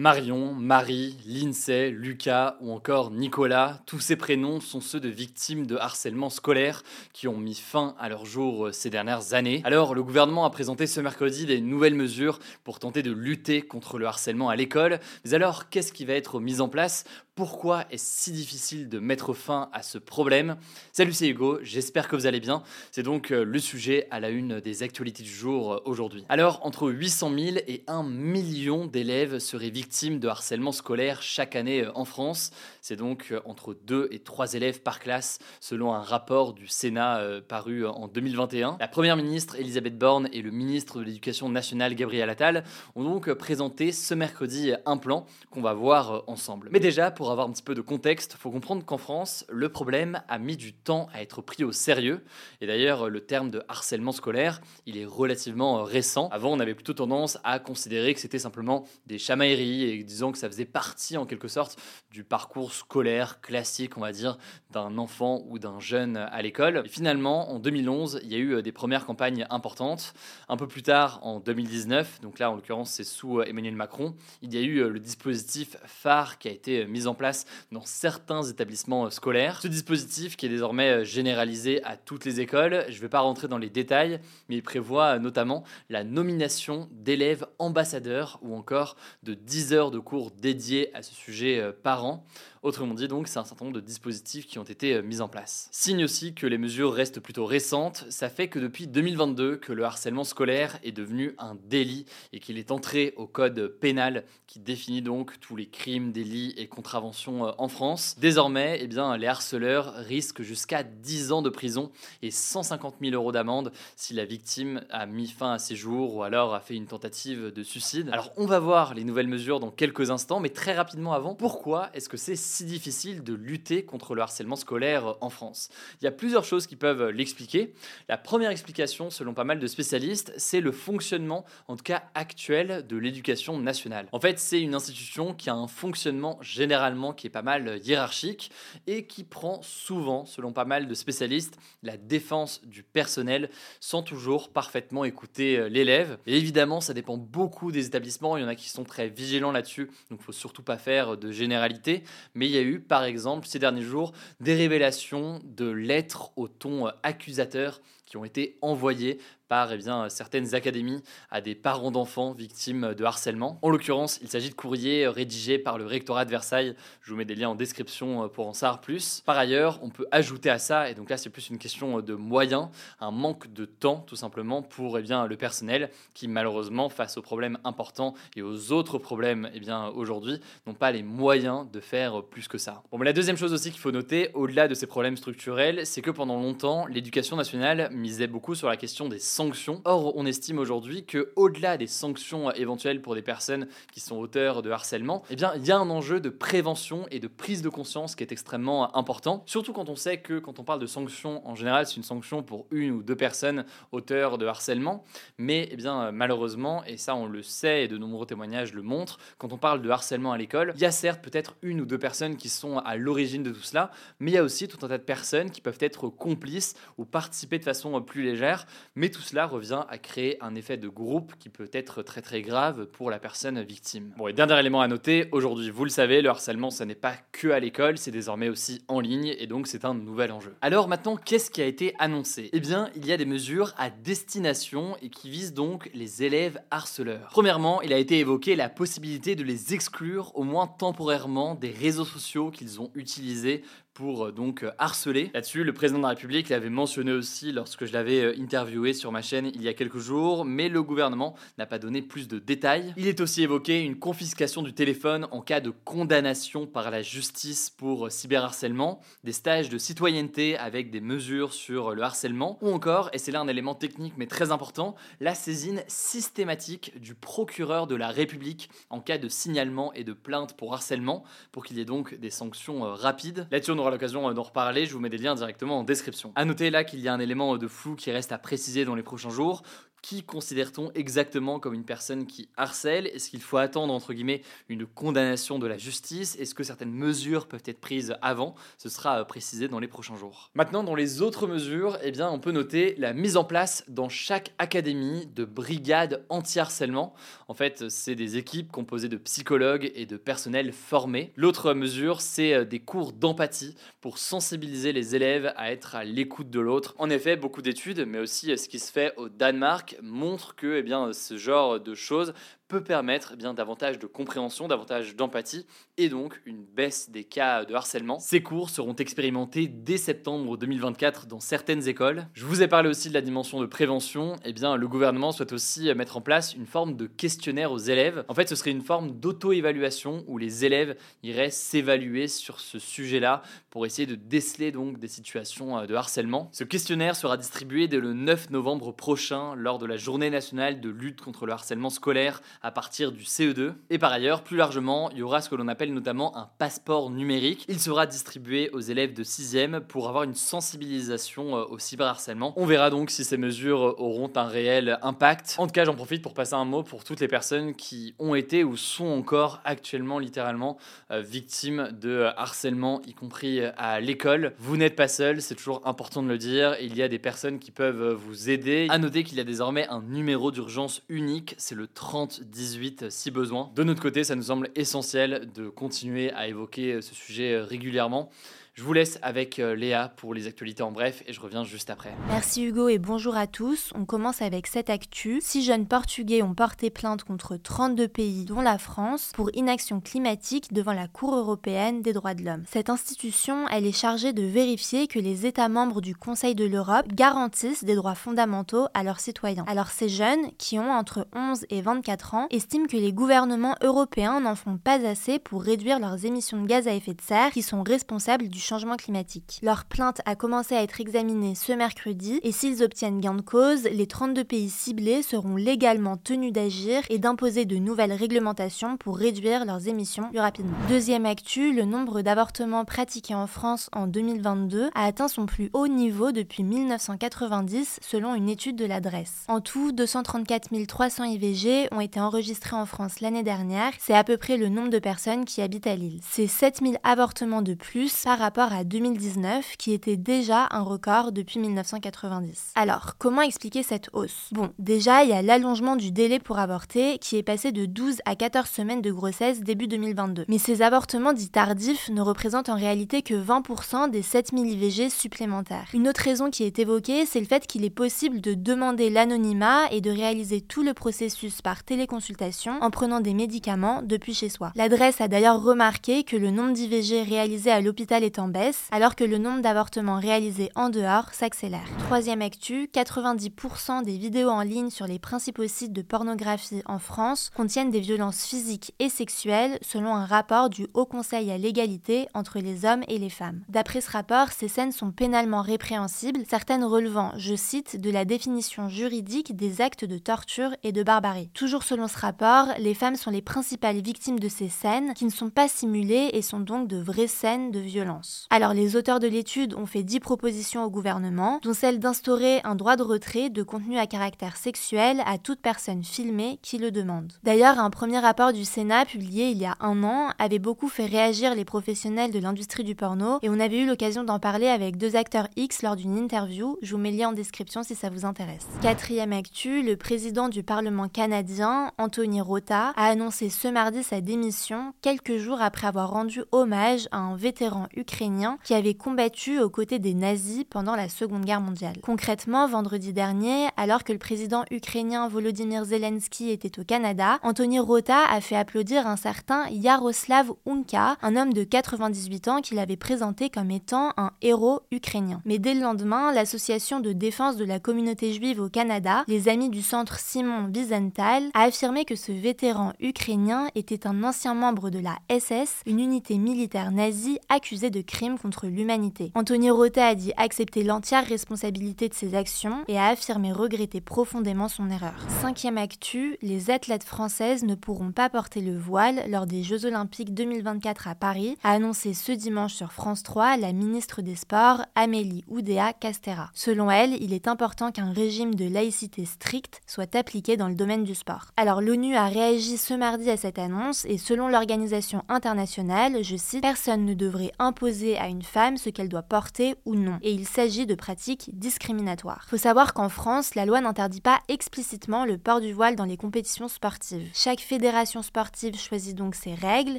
Marion, Marie, Lindsay, Lucas ou encore Nicolas, tous ces prénoms sont ceux de victimes de harcèlement scolaire qui ont mis fin à leur jour euh, ces dernières années. Alors, le gouvernement a présenté ce mercredi des nouvelles mesures pour tenter de lutter contre le harcèlement à l'école. Mais alors, qu'est-ce qui va être mis en place pourquoi est-ce si difficile de mettre fin à ce problème Salut, c'est Hugo, j'espère que vous allez bien. C'est donc euh, le sujet à la une des actualités du jour euh, aujourd'hui. Alors, entre 800 000 et 1 million d'élèves seraient victimes de harcèlement scolaire chaque année euh, en France. C'est donc entre 2 et 3 élèves par classe, selon un rapport du Sénat paru en 2021. La première ministre Elisabeth Borne et le ministre de l'Éducation nationale Gabriel Attal ont donc présenté ce mercredi un plan qu'on va voir ensemble. Mais déjà, pour pour avoir un petit peu de contexte, faut comprendre qu'en France, le problème a mis du temps à être pris au sérieux. Et d'ailleurs, le terme de harcèlement scolaire, il est relativement euh, récent. Avant, on avait plutôt tendance à considérer que c'était simplement des chamailleries et disons que ça faisait partie en quelque sorte du parcours scolaire classique, on va dire, d'un enfant ou d'un jeune à l'école. Et finalement, en 2011, il y a eu euh, des premières campagnes importantes. Un peu plus tard, en 2019, donc là en l'occurrence c'est sous euh, Emmanuel Macron, il y a eu le dispositif phare qui a été mis en place dans certains établissements euh, scolaires. Ce dispositif qui est désormais euh, généralisé à toutes les écoles, je ne vais pas rentrer dans les détails, mais il prévoit euh, notamment la nomination d'élèves ambassadeurs ou encore de 10 heures de cours dédiés à ce sujet par an. Autrement dit, donc, c'est un certain nombre de dispositifs qui ont été euh, mis en place. Signe aussi que les mesures restent plutôt récentes, ça fait que depuis 2022 que le harcèlement scolaire est devenu un délit et qu'il est entré au code pénal qui définit donc tous les crimes, délits et contraventions euh, en France. Désormais, eh bien, les harceleurs risquent jusqu'à 10 ans de prison et 150 000 euros d'amende si la victime a mis fin à ses jours ou alors a fait une tentative de suicide. Alors on va voir les nouvelles mesures dans quelques instants, mais très rapidement avant, pourquoi est-ce que c'est si difficile de lutter contre le harcèlement scolaire en France Il y a plusieurs choses qui peuvent l'expliquer. La première explication, selon pas mal de spécialistes, c'est le fonctionnement, en tout cas actuel, de l'éducation nationale. En fait, c'est une institution qui a un fonctionnement généralement qui est pas mal hiérarchique et qui prend souvent, selon pas mal de spécialistes, la défense du personnel sans toujours parfaitement écouter euh, l'élève. Évidemment, ça dépend beaucoup des établissements. Il y en a qui sont très vigilants là-dessus, donc il faut surtout pas faire de généralité. Mais il y a eu, par exemple, ces derniers jours, des révélations de lettres au ton accusateur qui ont été envoyées par eh bien, certaines académies à des parents d'enfants victimes de harcèlement. En l'occurrence, il s'agit de courriers rédigés par le rectorat de Versailles. Je vous mets des liens en description euh, pour en savoir plus. Par ailleurs, on peut ajouter à ça, et donc là c'est plus une question de moyens, un manque de temps tout simplement pour eh bien, le personnel qui malheureusement face aux problèmes importants et aux autres problèmes eh bien, aujourd'hui n'ont pas les moyens de faire plus que ça. Bon, la deuxième chose aussi qu'il faut noter, au-delà de ces problèmes structurels, c'est que pendant longtemps, l'éducation nationale misait beaucoup sur la question des sanctions. Or, on estime aujourd'hui que au-delà des sanctions éventuelles pour des personnes qui sont auteurs de harcèlement, eh bien, il y a un enjeu de prévention et de prise de conscience qui est extrêmement important. Surtout quand on sait que quand on parle de sanctions, en général, c'est une sanction pour une ou deux personnes auteurs de harcèlement. Mais, eh bien, malheureusement, et ça on le sait et de nombreux témoignages le montrent, quand on parle de harcèlement à l'école, il y a certes peut-être une ou deux personnes qui sont à l'origine de tout cela, mais il y a aussi tout un tas de personnes qui peuvent être complices ou participer de façon plus légère, mais tout cela revient à créer un effet de groupe qui peut être très très grave pour la personne victime. Bon, et dernier élément à noter, aujourd'hui, vous le savez, le harcèlement, ça n'est pas que à l'école, c'est désormais aussi en ligne, et donc c'est un nouvel enjeu. Alors maintenant, qu'est-ce qui a été annoncé? Eh bien, il y a des mesures à destination et qui visent donc les élèves harceleurs. Premièrement, il a été évoqué la possibilité de les exclure, au moins temporairement, des réseaux sociaux qu'ils ont utilisés pour donc harceler. Là-dessus, le président de la République l'avait mentionné aussi lorsque je l'avais interviewé sur ma chaîne il y a quelques jours, mais le gouvernement n'a pas donné plus de détails. Il est aussi évoqué une confiscation du téléphone en cas de condamnation par la justice pour cyberharcèlement, des stages de citoyenneté avec des mesures sur le harcèlement, ou encore, et c'est là un élément technique mais très important, la saisine systématique du procureur de la République en cas de signalement et de plainte pour harcèlement, pour qu'il y ait donc des sanctions euh, rapides. Là-dessus, l'occasion euh, d'en reparler, je vous mets des liens directement en description. A noter là qu'il y a un élément de flou qui reste à préciser dans les prochains jours, qui considère-t-on exactement comme une personne qui harcèle? Est-ce qu'il faut attendre, entre guillemets, une condamnation de la justice? Est-ce que certaines mesures peuvent être prises avant? Ce sera euh, précisé dans les prochains jours. Maintenant, dans les autres mesures, eh bien, on peut noter la mise en place dans chaque académie de brigades anti-harcèlement. En fait, c'est des équipes composées de psychologues et de personnel formés. L'autre mesure, c'est euh, des cours d'empathie pour sensibiliser les élèves à être à l'écoute de l'autre. En effet, beaucoup d'études, mais aussi euh, ce qui se fait au Danemark, montre que eh ce genre de choses permettre eh bien, davantage de compréhension, davantage d'empathie et donc une baisse des cas de harcèlement. Ces cours seront expérimentés dès septembre 2024 dans certaines écoles. Je vous ai parlé aussi de la dimension de prévention. Eh bien, le gouvernement souhaite aussi mettre en place une forme de questionnaire aux élèves. En fait, ce serait une forme d'auto-évaluation où les élèves iraient s'évaluer sur ce sujet-là pour essayer de déceler donc des situations euh, de harcèlement. Ce questionnaire sera distribué dès le 9 novembre prochain lors de la journée nationale de lutte contre le harcèlement scolaire à partir du CE2. Et par ailleurs, plus largement, il y aura ce que l'on appelle notamment un passeport numérique. Il sera distribué aux élèves de 6e pour avoir une sensibilisation euh, au cyberharcèlement. On verra donc si ces mesures auront un réel impact. En tout cas, j'en profite pour passer un mot pour toutes les personnes qui ont été ou sont encore actuellement littéralement euh, victimes de harcèlement, y compris à l'école. Vous n'êtes pas seul, c'est toujours important de le dire. Il y a des personnes qui peuvent vous aider. À noter qu'il y a désormais un numéro d'urgence unique, c'est le 30 18 si besoin. De notre côté, ça nous semble essentiel de continuer à évoquer ce sujet régulièrement. Je vous laisse avec euh, Léa pour les actualités en bref et je reviens juste après. Merci Hugo et bonjour à tous. On commence avec cette actu. Six jeunes Portugais ont porté plainte contre 32 pays, dont la France, pour inaction climatique devant la Cour européenne des droits de l'homme. Cette institution, elle est chargée de vérifier que les États membres du Conseil de l'Europe garantissent des droits fondamentaux à leurs citoyens. Alors ces jeunes, qui ont entre 11 et 24 ans, estiment que les gouvernements européens n'en font pas assez pour réduire leurs émissions de gaz à effet de serre qui sont responsables du changement climatique. Leur plainte a commencé à être examinée ce mercredi et s'ils obtiennent gain de cause, les 32 pays ciblés seront légalement tenus d'agir et d'imposer de nouvelles réglementations pour réduire leurs émissions plus rapidement. Deuxième actu, le nombre d'avortements pratiqués en France en 2022 a atteint son plus haut niveau depuis 1990 selon une étude de l'adresse. En tout, 234 300 IVG ont été enregistrés en France l'année dernière. C'est à peu près le nombre de personnes qui habitent à Lille. C'est 7000 avortements de plus par rapport à 2019, qui était déjà un record depuis 1990. Alors, comment expliquer cette hausse? Bon, déjà, il y a l'allongement du délai pour avorter, qui est passé de 12 à 14 semaines de grossesse début 2022. Mais ces avortements dits tardifs ne représentent en réalité que 20% des 7000 IVG supplémentaires. Une autre raison qui est évoquée, c'est le fait qu'il est possible de demander l'anonymat et de réaliser tout le processus par téléconsultation en prenant des médicaments depuis chez soi. L'adresse a d'ailleurs remarqué que le nombre d'IVG réalisés à l'hôpital est baisse, alors que le nombre d'avortements réalisés en dehors s'accélère. Troisième actu, 90% des vidéos en ligne sur les principaux sites de pornographie en France contiennent des violences physiques et sexuelles selon un rapport du Haut Conseil à l'égalité entre les hommes et les femmes. D'après ce rapport, ces scènes sont pénalement répréhensibles, certaines relevant, je cite, de la définition juridique des actes de torture et de barbarie. Toujours selon ce rapport, les femmes sont les principales victimes de ces scènes qui ne sont pas simulées et sont donc de vraies scènes de violence. Alors les auteurs de l'étude ont fait 10 propositions au gouvernement, dont celle d'instaurer un droit de retrait de contenu à caractère sexuel à toute personne filmée qui le demande. D'ailleurs, un premier rapport du Sénat publié il y a un an avait beaucoup fait réagir les professionnels de l'industrie du porno et on avait eu l'occasion d'en parler avec deux acteurs X lors d'une interview. Je vous mets le lien en description si ça vous intéresse. Quatrième actu, le président du Parlement canadien, Anthony Rota, a annoncé ce mardi sa démission quelques jours après avoir rendu hommage à un vétéran ukrainien qui avaient combattu aux côtés des nazis pendant la Seconde Guerre mondiale. Concrètement, vendredi dernier, alors que le président ukrainien Volodymyr Zelensky était au Canada, Anthony Rota a fait applaudir un certain Yaroslav Unka, un homme de 98 ans qu'il avait présenté comme étant un héros ukrainien. Mais dès le lendemain, l'association de défense de la communauté juive au Canada, les Amis du Centre Simon Wiesenthal, a affirmé que ce vétéran ukrainien était un ancien membre de la SS, une unité militaire nazie accusée de crimes contre l'humanité. Anthony Rota a dit accepter l'entière responsabilité de ses actions et a affirmé regretter profondément son erreur. Cinquième actu, les athlètes françaises ne pourront pas porter le voile lors des Jeux Olympiques 2024 à Paris, a annoncé ce dimanche sur France 3 la ministre des Sports Amélie Oudéa Castera. Selon elle, il est important qu'un régime de laïcité strict soit appliqué dans le domaine du sport. Alors l'ONU a réagi ce mardi à cette annonce et selon l'organisation internationale, je cite, personne ne devrait imposer à une femme ce qu'elle doit porter ou non. Et il s'agit de pratiques discriminatoires. Faut savoir qu'en France, la loi n'interdit pas explicitement le port du voile dans les compétitions sportives. Chaque fédération sportive choisit donc ses règles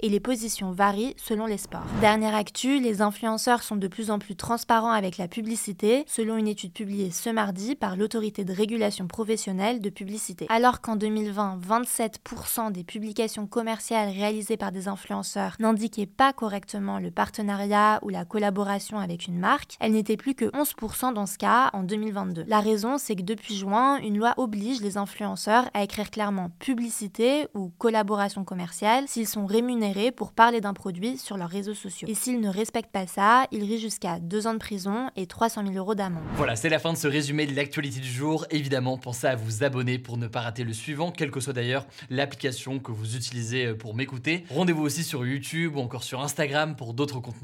et les positions varient selon les sports. Dernière actu, les influenceurs sont de plus en plus transparents avec la publicité, selon une étude publiée ce mardi par l'autorité de régulation professionnelle de publicité. Alors qu'en 2020, 27% des publications commerciales réalisées par des influenceurs n'indiquaient pas correctement le partenariat ou la collaboration avec une marque, elles n'étaient plus que 11% dans ce cas en 2022. La raison, c'est que depuis juin, une loi oblige les influenceurs à écrire clairement publicité ou collaboration commerciale s'ils sont rémunérés pour parler d'un produit sur leurs réseaux sociaux. Et s'ils ne respectent pas ça, ils risquent jusqu'à 2 ans de prison et 300 000 euros d'amende. Voilà, c'est la fin de ce résumé de l'actualité du jour. Évidemment, pensez à vous abonner pour ne pas rater le suivant, quelle que soit d'ailleurs l'application que vous utilisez pour m'écouter. Rendez-vous aussi sur YouTube ou encore sur Instagram pour d'autres contenus